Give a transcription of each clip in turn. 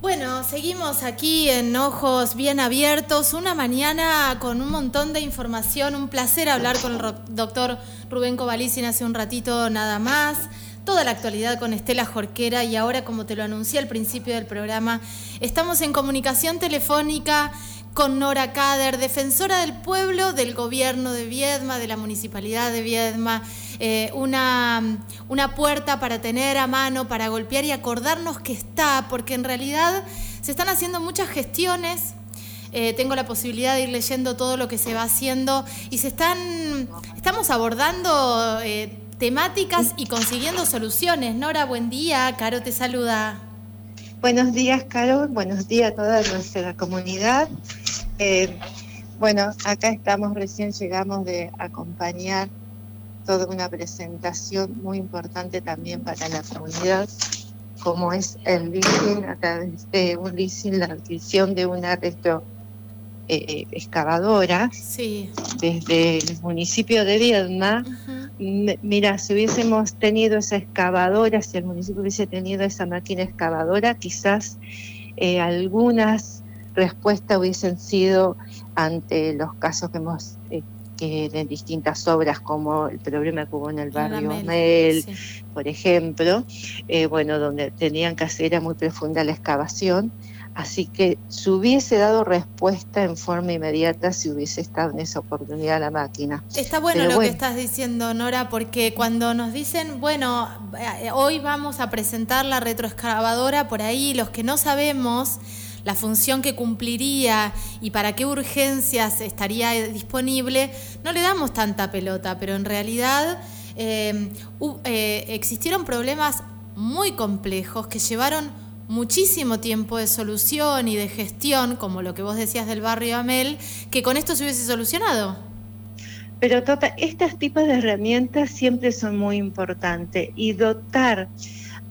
Bueno, seguimos aquí en Ojos Bien Abiertos, una mañana con un montón de información, un placer hablar con el doctor Rubén Cobalicin hace un ratito nada más, toda la actualidad con Estela Jorquera y ahora, como te lo anuncié al principio del programa, estamos en comunicación telefónica con Nora Kader, defensora del pueblo, del gobierno de Viedma, de la municipalidad de Viedma, eh, una, una puerta para tener a mano, para golpear y acordarnos que está, porque en realidad se están haciendo muchas gestiones. Eh, tengo la posibilidad de ir leyendo todo lo que se va haciendo y se están, estamos abordando eh, temáticas y consiguiendo soluciones. Nora, buen día. Caro te saluda. Buenos días, Caro. Buenos días a toda nuestra comunidad. Eh, bueno, acá estamos, recién llegamos de acompañar toda una presentación muy importante también para la comunidad, como es el leasing, a través de un leasing, la adquisición de una retro eh, excavadora desde el municipio de Viedma. Mira, si hubiésemos tenido esa excavadora, si el municipio hubiese tenido esa máquina excavadora, quizás eh, algunas respuestas hubiesen sido ante los casos que hemos eh, que de distintas obras como el problema que hubo en el barrio Amel, por ejemplo, eh, bueno, donde tenían que hacer muy profunda la excavación. Así que se hubiese dado respuesta en forma inmediata si hubiese estado en esa oportunidad la máquina. Está bueno lo que estás diciendo, Nora, porque cuando nos dicen, bueno, eh, hoy vamos a presentar la retroexcavadora, por ahí los que no sabemos la función que cumpliría y para qué urgencias estaría disponible, no le damos tanta pelota, pero en realidad eh, eh, existieron problemas muy complejos que llevaron muchísimo tiempo de solución y de gestión, como lo que vos decías del barrio Amel, que con esto se hubiese solucionado. Pero tota, estos tipos de herramientas siempre son muy importantes y dotar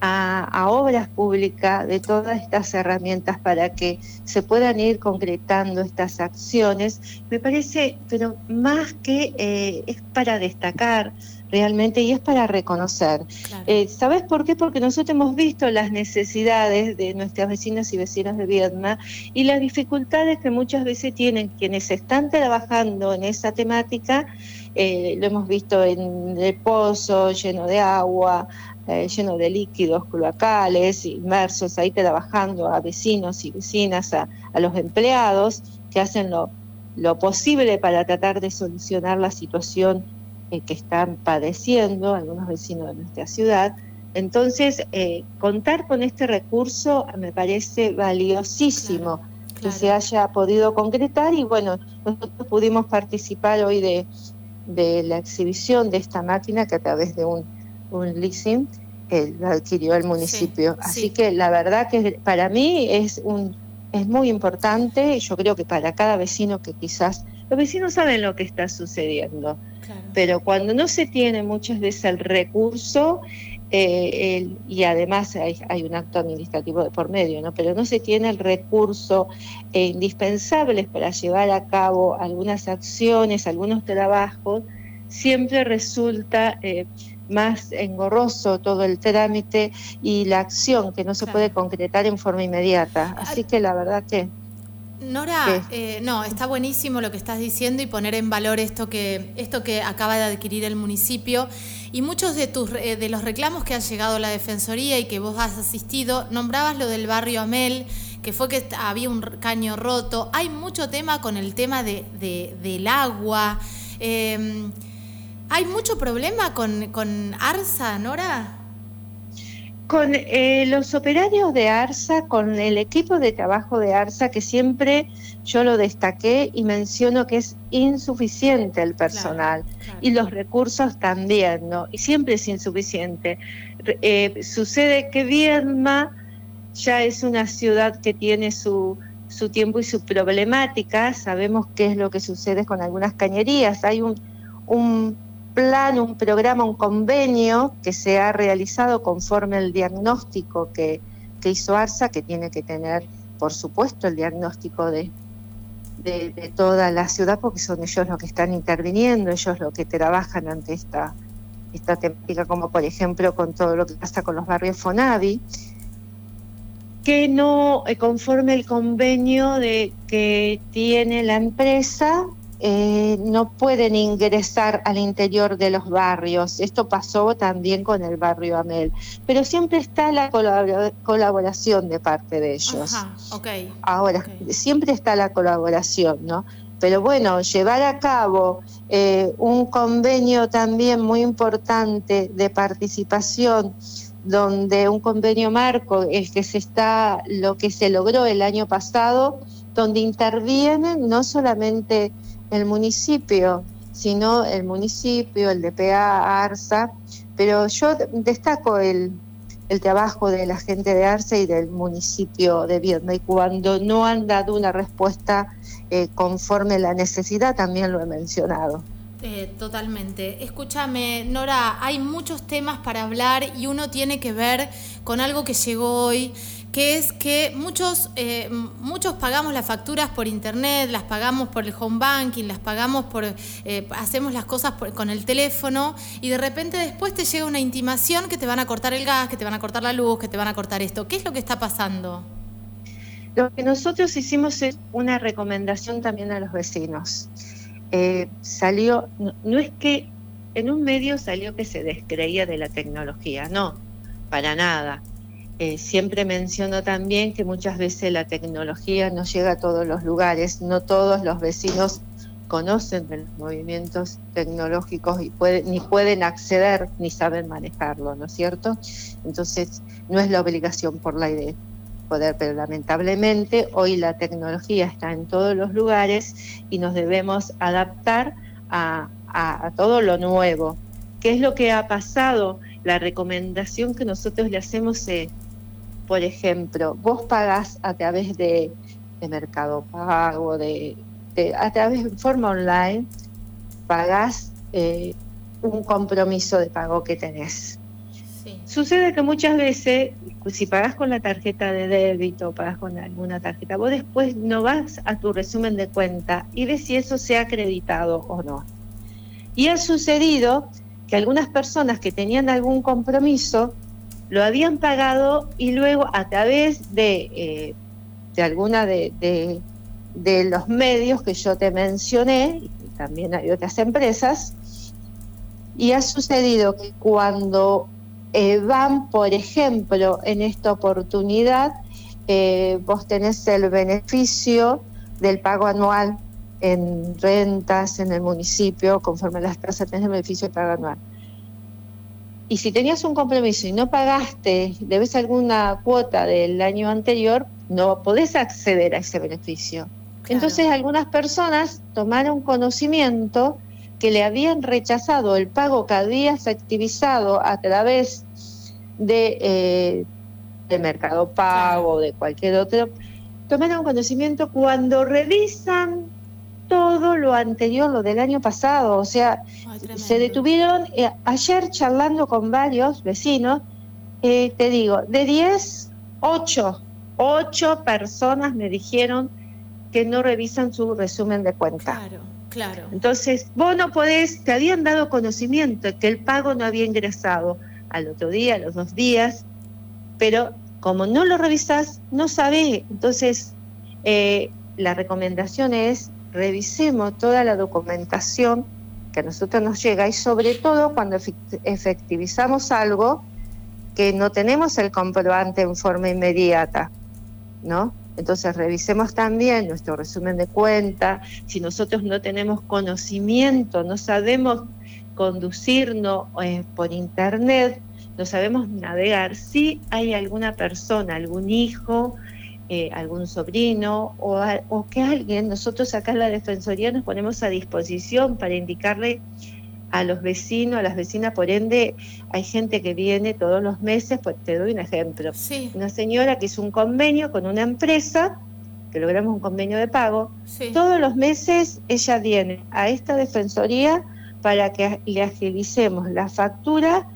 a, a, obras públicas de todas estas herramientas para que se puedan ir concretando estas acciones, me parece, pero más que eh, es para destacar, realmente y es para reconocer. Eh, ¿Sabes por qué? Porque nosotros hemos visto las necesidades de nuestras vecinas y vecinos de Vietnam y las dificultades que muchas veces tienen quienes están trabajando en esa temática. Eh, lo hemos visto en el pozo lleno de agua, eh, lleno de líquidos cloacales, inmersos ahí trabajando a vecinos y vecinas, a, a los empleados que hacen lo, lo posible para tratar de solucionar la situación eh, que están padeciendo algunos vecinos de nuestra ciudad. Entonces, eh, contar con este recurso me parece valiosísimo que se haya podido concretar y bueno, nosotros pudimos participar hoy de, de la exhibición de esta máquina que a través de un, un leasing eh, lo adquirió el municipio. Así que la verdad que para mí es un es muy importante, yo creo que para cada vecino que quizás los vecinos saben lo que está sucediendo, pero cuando no se tiene muchas veces el recurso, eh, y además hay, un acto administrativo de por medio, ¿no? pero no se tiene el recurso eh, indispensable para llevar a cabo algunas acciones, algunos trabajos, siempre resulta eh, más engorroso todo el trámite y la acción que no se puede concretar en forma inmediata. Así que la verdad que... Nora, eh, no, está buenísimo lo que estás diciendo y poner en valor esto que, esto que acaba de adquirir el municipio. Y muchos de, tus, eh, de los reclamos que ha llegado a la Defensoría y que vos has asistido, nombrabas lo del barrio Amel, que fue que había un caño roto. Hay mucho tema con el tema de, del agua. Em, ¿Hay mucho problema con, con ARSA, Nora? Con eh, los operarios de ARSA, con el equipo de trabajo de ARSA, que siempre yo lo destaqué y menciono que es insuficiente el personal y los recursos también, ¿no? Y siempre es insuficiente. Eh, sucede que Viedma ya es una ciudad que tiene su, su tiempo y su problemática, sabemos qué es lo que sucede con algunas cañerías, hay un, un plan, un programa, un convenio que se ha realizado conforme al diagnóstico que, hizo ARSA, que tiene que tener, por supuesto, el diagnóstico de, de, toda la ciudad, porque son ellos los que están interviniendo, ellos los que trabajan ante esta, esta temática, como por ejemplo con todo lo que pasa con los barrios Fonavi. que no eh, conforme el convenio de que tiene la empresa eh, no pueden ingresar al interior de los barrios. Esto pasó también con el barrio Amel. Pero siempre está la colaboración de parte de ellos. Ajá, okay, Ahora, siempre está la colaboración, ¿no? Pero bueno, llevar a cabo eh, un convenio también muy importante de participación donde un convenio marco, el que se está, lo que se logró el año pasado, donde intervienen no solamente el municipio, sino el municipio, el DPA, ARSA, pero yo destaco el, el trabajo de la gente de ARSA y del municipio de Viedma y cuando no han dado una respuesta eh, conforme la necesidad, también lo he mencionado. Eh, totalmente. Escúchame, Nora, hay muchos temas para hablar y uno tiene que ver con algo que llegó hoy, que es que muchos, eh, muchos pagamos las facturas por internet, las pagamos por el home banking, las pagamos por, eh, hacemos las cosas con el teléfono y de repente después te llega una intimación que te van a cortar el gas, que te van a cortar la luz, que te van a cortar esto. ¿Qué es lo que está pasando? Lo que nosotros hicimos es una recomendación también a los vecinos. Eh, salió, no, es que en un medio salió que se descreía de la tecnología, no, para nada. Eh, siempre menciono también que muchas veces la tecnología no llega a todos los lugares, no todos los vecinos conocen de los movimientos tecnológicos y ni pueden acceder ni saben manejarlo, ¿no es cierto? Entonces, no es la obligación por la idea poder, pero lamentablemente hoy la tecnología está en todos los lugares y nos debemos adaptar a, todo lo nuevo. ¿Qué es lo que ha pasado? La recomendación que nosotros le hacemos es, por ejemplo, vos pagás a través de, Mercado Pago, de, a través de forma online, pagás eh, un compromiso de pago que tenés. Sucede que muchas veces, si pagas con la tarjeta de débito o pagas con alguna tarjeta, vos después no vas a tu resumen de cuenta y ves si eso se ha acreditado o no. Y ha sucedido que algunas personas que tenían algún compromiso lo habían pagado y luego a través de, eh, de alguna de, de los medios que yo te mencioné, y también hay otras empresas, y ha sucedido que cuando eh, van, por ejemplo, en esta oportunidad, eh, vos tenés el beneficio del pago anual en rentas en el municipio, conforme a las tasas tenés el beneficio del pago anual. Y si tenías un compromiso y no pagaste, debes alguna cuota del año anterior, no podés acceder a ese beneficio. Entonces algunas personas tomaron conocimiento que le habían rechazado el pago que habías activizado a través de, eh, de Mercado Pago, o de cualquier otro, tomaron conocimiento cuando revisan todo lo anterior, lo del año pasado. O sea, se detuvieron eh, ayer charlando con varios vecinos, eh, te digo, de 10, 8, 8 personas me dijeron que no revisan su resumen de cuenta. Claro. Claro. Entonces, vos no podés, te habían dado conocimiento de que el pago no había ingresado al otro día, a los dos días, pero como no lo revisás, no sabés. Entonces, eh, la recomendación es revisemos toda la documentación que a nosotros nos llega y sobre todo cuando efectivizamos algo que no tenemos el comprobante en forma inmediata, ¿no? Entonces revisemos también nuestro resumen de cuenta, si nosotros no tenemos conocimiento, no sabemos conducirnos eh, por internet, no sabemos navegar, si hay alguna persona, algún hijo, eh, algún sobrino o, o, que alguien, nosotros acá en la Defensoría nos ponemos a disposición para indicarle a los vecinos, a las vecinas, por ende hay gente que viene todos los meses, pues te doy un ejemplo. Una señora que hizo un convenio con una empresa, que logramos un convenio de pago, todos los meses ella viene a esta defensoría para que le agilicemos la factura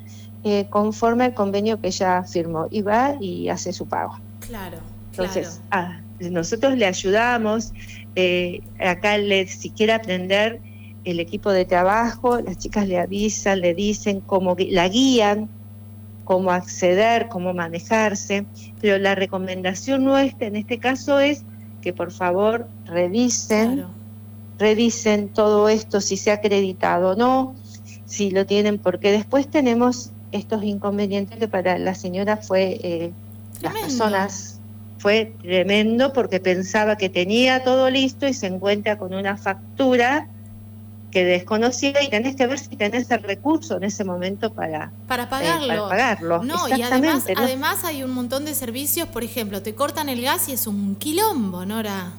eh, conforme al convenio que ella firmó y va y hace su pago. Claro. Entonces, ah, nosotros le ayudamos, eh, acá le, si quiere aprender el equipo de trabajo, las chicas le avisan, le dicen cómo la guían, cómo acceder, cómo manejarse, pero la recomendación nuestra en este caso es que por favor revisen, revisen todo esto, si se ha acreditado o no, si lo tienen, porque después tenemos estos inconvenientes que para la señora fue, eh, las personas, fue tremendo porque pensaba que tenía todo listo y se encuentra con una factura que desconocía y tenés que ver si tenés el recurso en ese momento para, para pagarlo. Eh, pagarlo. No, y además, además hay un montón de servicios, por ejemplo, te cortan el gas y es un quilombo, Nora.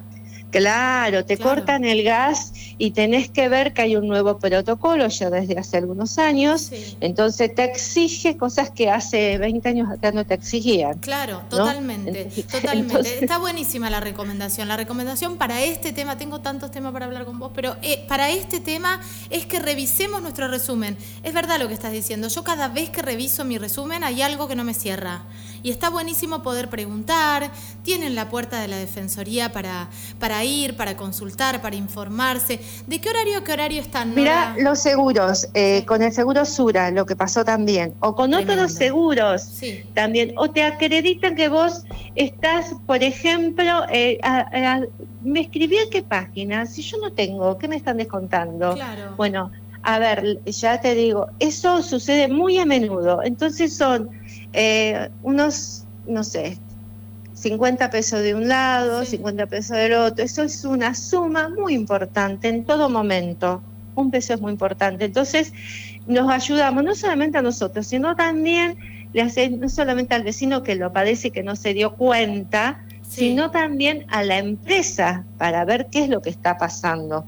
Claro, te cortan el gas y tenés que ver que hay un nuevo protocolo ya desde hace algunos años, entonces te exige cosas que hace 20 años acá no te exigían. Claro, totalmente, totalmente. Está buenísima la recomendación. La recomendación para este tema, tengo tantos temas para hablar con vos, pero eh, para este tema es que revisemos nuestro resumen. Es verdad lo que estás diciendo, yo cada vez que reviso mi resumen hay algo que no me cierra. Y está buenísimo poder preguntar, tienen la puerta de la Defensoría para, para ir, para consultar, para informarse. ¿De qué horario a qué horario están? Mira, los seguros, eh, con el seguro Sura, lo que pasó también, o con otros seguros también, o te acreditan que vos estás, por ejemplo, eh, me escribí a qué página, si yo no tengo, ¿qué me están descontando? Claro. Bueno, a ver, ya te digo, eso sucede muy a menudo, entonces son eh, unos, no sé, 50 pesos de un lado, 50 pesos del otro. Eso es una suma muy importante en todo momento. Un peso es muy importante. Entonces, nos ayudamos no solamente a nosotros, sino también le hace, no solamente al vecino que lo padece y que no se dio cuenta, sino también a la empresa para ver qué es lo que está pasando.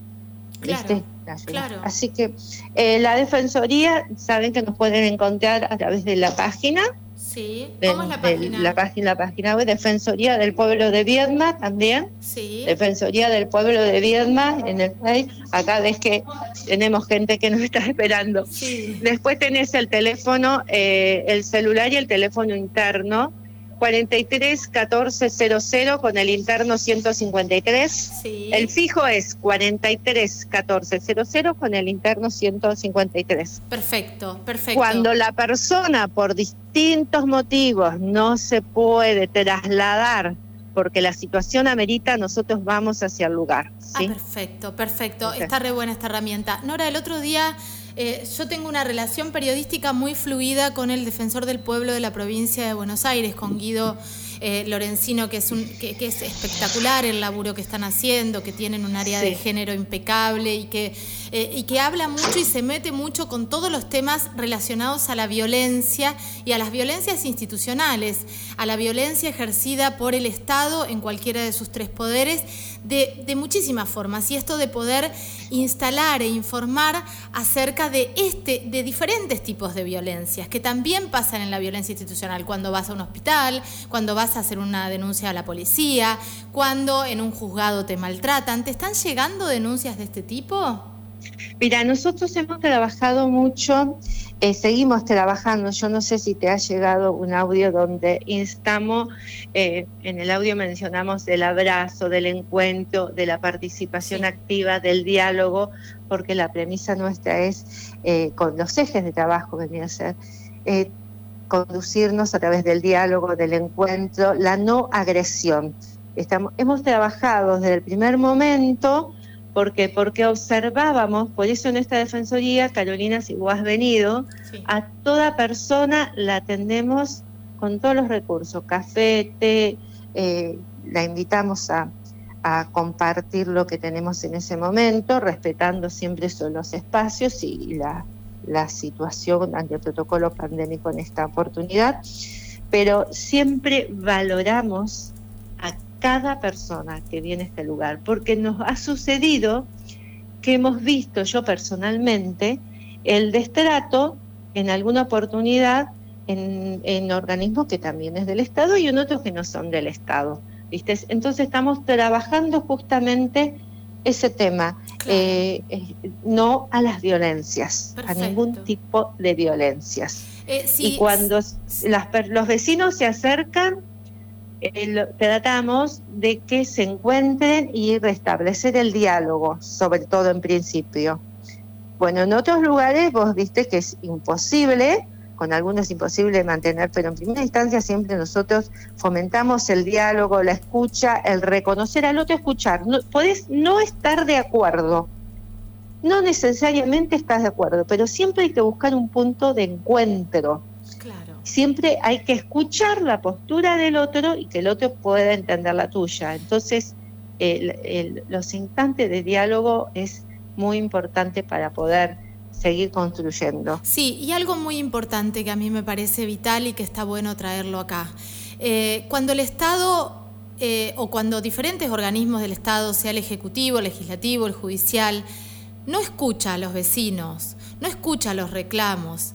Claro. Claro. Así que eh, la Defensoría, saben que nos pueden encontrar a través de la página Sí. ¿Cómo es la página? la página? La página web Defensoría del Pueblo de Viedma también. Sí. Defensoría del Pueblo de Viedma en el país. Acá ves que tenemos gente que nos está esperando. Sí. Después tenés el teléfono, eh, el celular y el teléfono interno 43 14 00 con el interno 153. El fijo es 43 14 00 con el interno 153. Perfecto, perfecto. Cuando la persona por distintos motivos no se puede trasladar porque la situación amerita, nosotros vamos hacia el lugar. Ah, perfecto, perfecto. Está re buena esta herramienta. Nora, el otro día eh, yo tengo una relación periodística muy fluida con el defensor del pueblo de la provincia de Buenos Aires, con Guido eh, Lorenzino, que es, un, que, es espectacular el laburo que están haciendo, que tienen un área de género impecable y que, eh, y que habla mucho y se mete mucho con todos los temas relacionados a la violencia y a las violencias institucionales, a la violencia ejercida por el Estado en cualquiera de sus tres poderes, de, de muchísimas formas. Y esto de poder instalar e informar acerca de este, de diferentes tipos de violencias, que también pasan en la violencia institucional, cuando vas a un hospital, cuando vas a hacer una denuncia a la policía, cuando en un juzgado te maltratan. ¿Te están llegando denuncias de este tipo? Mira, nosotros hemos trabajado mucho, eh, seguimos trabajando. Yo no sé si te ha llegado un audio donde instamos, eh, en el audio mencionamos del abrazo, del encuentro, de la participación activa, del diálogo, porque la premisa nuestra es, eh, con los ejes de trabajo, venía a ser, conducirnos a través del diálogo, del encuentro, la no agresión. Estamos, hemos trabajado desde el primer momento porque porque observábamos, por eso en esta defensoría, Carolina, si vos has venido, a toda persona la atendemos con todos los recursos, café, té, eh, la invitamos a, a, compartir lo que tenemos en ese momento, respetando siempre esos los espacios y la, la situación ante el protocolo pandémico en esta oportunidad, pero siempre valoramos a cada persona que viene a este lugar, porque nos ha sucedido que hemos visto yo personalmente el destrato en alguna oportunidad en, en organismos que también es del Estado y en otros que no son del Estado. Entonces estamos trabajando justamente ese tema, eh, no a las violencias, a ningún tipo de violencias. Eh, y cuando los vecinos se acercan, eh, tratamos de que se encuentren y restablecer el diálogo, sobre todo en principio. Bueno, en otros lugares vos viste que es imposible con algunos es imposible mantener, pero en primera instancia siempre nosotros fomentamos el diálogo, la escucha, el reconocer al otro, escuchar. No, podés no estar de acuerdo, no necesariamente estás de acuerdo, pero siempre hay que buscar un punto de encuentro. Claro. Siempre hay que escuchar la postura del otro y que el otro pueda entender la tuya. Entonces, los instantes de diálogo es muy importante para poder seguir construyendo. Sí, y algo muy importante que a mí me parece vital y que está bueno traerlo acá. Eh, cuando el Estado eh, o cuando diferentes organismos del Estado, sea el Ejecutivo, el Legislativo, el Judicial, no escucha a los vecinos, no escucha los reclamos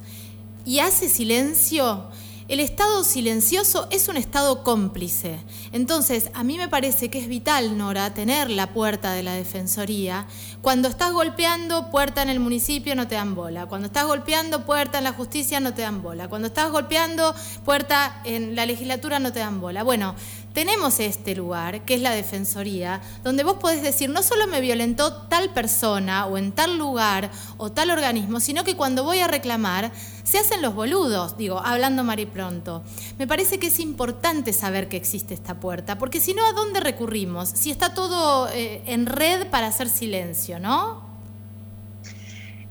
y hace silencio, el Estado silencioso es un Estado cómplice. Entonces, a mí me parece que es vital, Nora, tener la puerta de la Defensoría. Cuando estás golpeando puerta en el municipio no te dan bola. Cuando estás golpeando puerta en la justicia no te dan bola. Cuando estás golpeando puerta en la legislatura no te dan bola. Bueno, tenemos este lugar, que es la Defensoría, donde vos podés decir, no solo me violentó tal persona o en tal lugar o tal organismo, sino que cuando voy a reclamar, se hacen los boludos, digo, hablando pronto. Me parece que es importante saber que existe esta puerta, porque si no, ¿a dónde recurrimos? Si está todo eh, en red para hacer silencio, ¿no?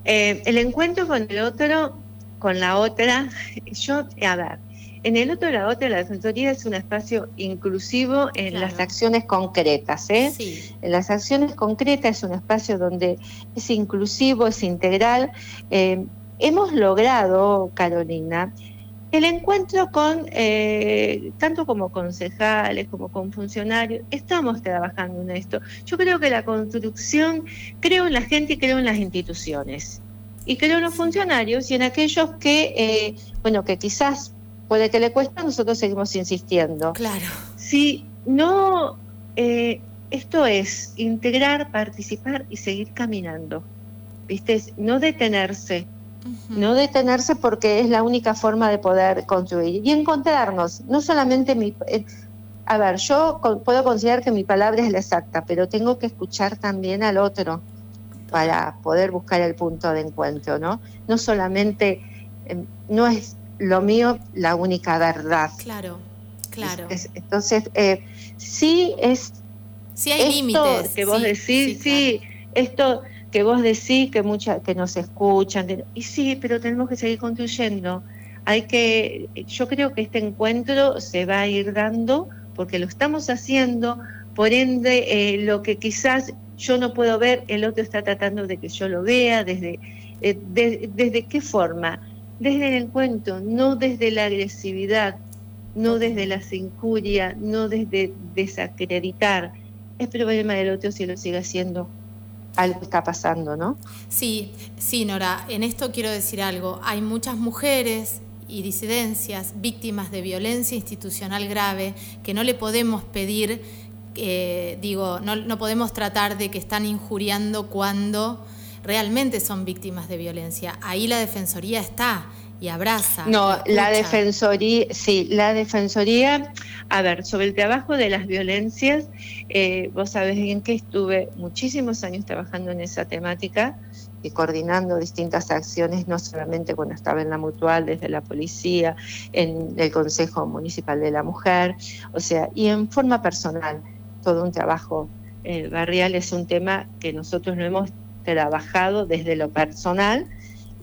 Eh, el encuentro con el otro, con la otra, yo, a ver, en el otro lado, la defensoría es un espacio inclusivo en las acciones concretas. ¿eh? En las acciones concretas es un espacio donde es inclusivo, es integral. Eh, hemos logrado, Carolina, el encuentro con, eh, tanto como concejales como con funcionarios, estamos trabajando en esto. Yo creo que la construcción, creo en la gente y creo en las instituciones. Y creo en los funcionarios y en aquellos que, eh, bueno, que quizás puede que le cuesta, nosotros seguimos insistiendo. Claro. Si no, eh, esto es integrar, participar y seguir caminando. ¿Viste? No detenerse. No detenerse porque es la única forma de poder construir. Y encontrarnos, no solamente mi... Eh, a ver, yo puedo considerar que mi palabra es la exacta, pero tengo que escuchar también al otro para poder buscar el punto de encuentro, ¿no? No solamente, em, no es lo mío la única verdad. Claro, claro. entonces, eh, sí es... Sí hay límites. que vos decís, sí, esto que vos decís que mucha, que nos escuchan, y sí, pero tenemos que seguir construyendo. Hay que, yo creo que este encuentro se va a ir dando porque lo estamos haciendo, por ende, eh, lo que quizás yo no puedo ver, el otro está tratando de que yo lo vea, desde, eh, desde qué forma desde el encuentro, no desde la agresividad, no desde la injuria, no desde desacreditar. Es problema del otro si lo sigue haciendo. Algo está pasando, ¿no? Sí, sí, Nora. En esto quiero decir algo. Hay muchas mujeres y disidencias víctimas de violencia institucional grave que no le podemos pedir, eh, digo, no podemos tratar de que están injuriando cuando realmente son víctimas de violencia. Ahí la Defensoría está y abraza. No, la Defensoría, sí, la Defensoría, a ver, sobre el trabajo de las violencias, eh, vos sabés bien que estuve muchísimos años trabajando en esa temática y coordinando distintas acciones, no solamente cuando estaba en la mutual, desde la policía, en el Consejo Municipal de la Mujer, o sea, y en forma personal, todo un trabajo eh, barrial es un tema que nosotros no hemos trabajado desde lo personal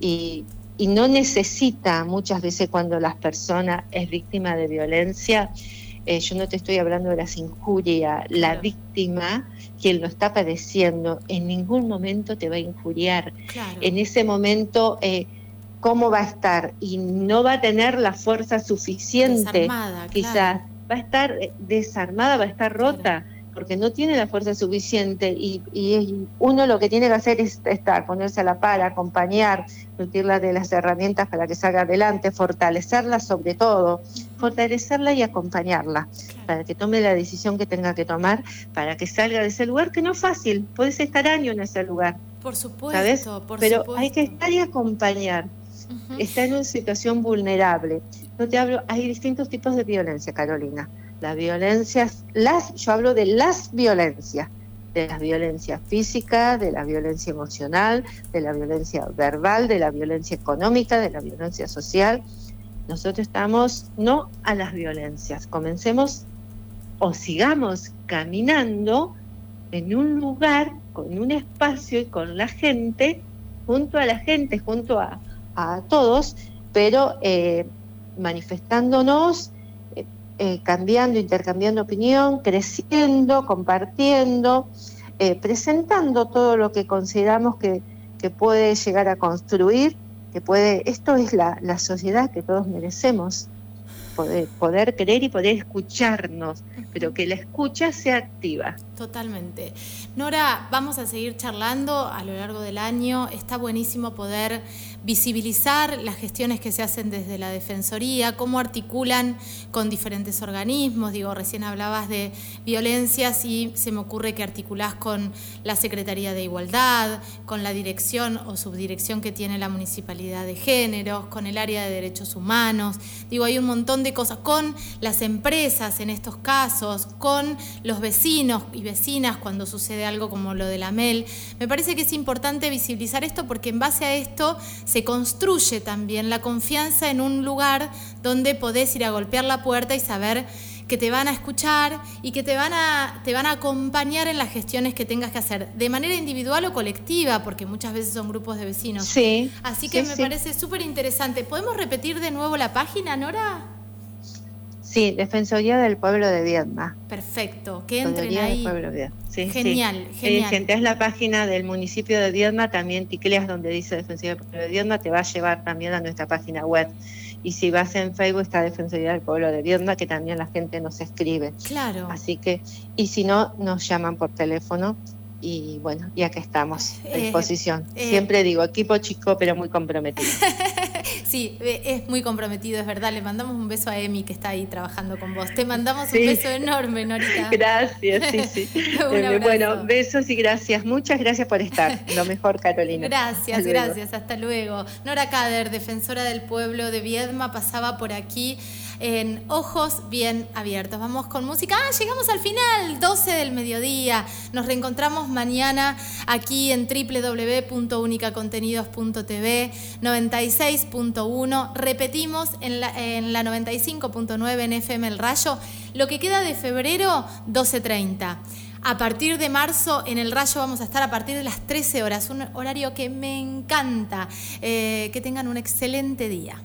y, no necesita muchas veces cuando la persona es víctima de violencia, eh, yo no te estoy hablando de las injurias, la víctima, quien lo está padeciendo, en ningún momento te va a injuriar. En ese momento, eh, ¿cómo va a estar? Y no va a tener la fuerza suficiente, quizás. Va a estar eh, desarmada, va a estar rota porque no tiene la fuerza suficiente y, uno lo que tiene que hacer es estar, ponerse a la par, acompañar, nutrirla de las herramientas para que salga adelante, fortalecerla sobre todo, fortalecerla y acompañarla para que tome la decisión que tenga que tomar, para que salga de ese lugar que no es fácil, puedes estar años en ese lugar. Por supuesto, Pero hay que estar y acompañar. Está en una situación vulnerable. No te hablo, hay distintos tipos de violencia, Carolina las violencias, las, yo hablo de las violencias, de la violencia física, de la violencia emocional, de la violencia verbal, de la violencia económica, de la violencia social. Nosotros estamos no a las violencias, comencemos o sigamos caminando en un lugar, con un espacio y con la gente, junto a la gente, junto a, todos, pero eh, manifestándonos eh, cambiando, intercambiando opinión, creciendo, compartiendo, eh, presentando todo lo que consideramos que, puede llegar a construir, que puede, esto es la, la sociedad que todos merecemos poder, poder creer y poder escucharnos, pero que la escucha sea activa. Totalmente. Nora, vamos a seguir charlando a lo largo del año. Está buenísimo poder visibilizar las gestiones que se hacen desde la Defensoría, cómo articulan con diferentes organismos. Digo, recién hablabas de violencias y se me ocurre que articulás con la Secretaría de Igualdad, con la dirección o subdirección que tiene la Municipalidad de Géneros, con el área de Derechos Humanos. Digo, hay un montón de cosas, con las empresas en estos casos, con los vecinos y vecinas cuando sucede algo como lo de la MEL. Me parece que es importante visibilizar esto porque en base a esto se construye también la confianza en un lugar donde podés ir a golpear la puerta y saber que te van a escuchar y que te van a, te van a acompañar en las gestiones que tengas que hacer, de manera individual o colectiva, porque muchas veces son grupos de vecinos. Sí. Así que me parece súper interesante. ¿Podemos repetir de nuevo la página, Nora? Sí, Defensoría del Pueblo de Viedma. Perfecto, que entren ahí. Sí, genial, sí. genial. Si es la página del municipio de Viedma, también ticleas donde dice Defensoría del Pueblo de Viedma, te va a llevar también a nuestra página web. Y si vas en Facebook está Defensoría del Pueblo de Viedma, que también la gente nos escribe. Claro. Así que, y si no, nos llaman por teléfono y bueno, ya que estamos a eh, disposición. Eh. Siempre digo, equipo chico, pero muy comprometido. sí, eh, es muy comprometido, es verdad. Le mandamos un beso a Emi que está ahí trabajando con vos. Te mandamos un beso enorme, Norita. Gracias, sí, sí. bueno, besos y gracias. Muchas gracias por estar. Lo mejor, Carolina. Gracias, gracias. Hasta luego. Nora Kader, defensora del pueblo de Viedma, pasaba por aquí en Ojos Bien Abiertos. Vamos con música. Ah, llegamos al final, 12 del mediodía. Nos reencontramos mañana aquí en www.unicacontenidos.tv 96.1. Repetimos en la, en la 95.9 en FM El Rayo. Lo que queda de febrero, 12.30. A partir de marzo en el Rayo vamos a estar a partir de las 13 horas, un horario que me encanta. Eh, que tengan un excelente día.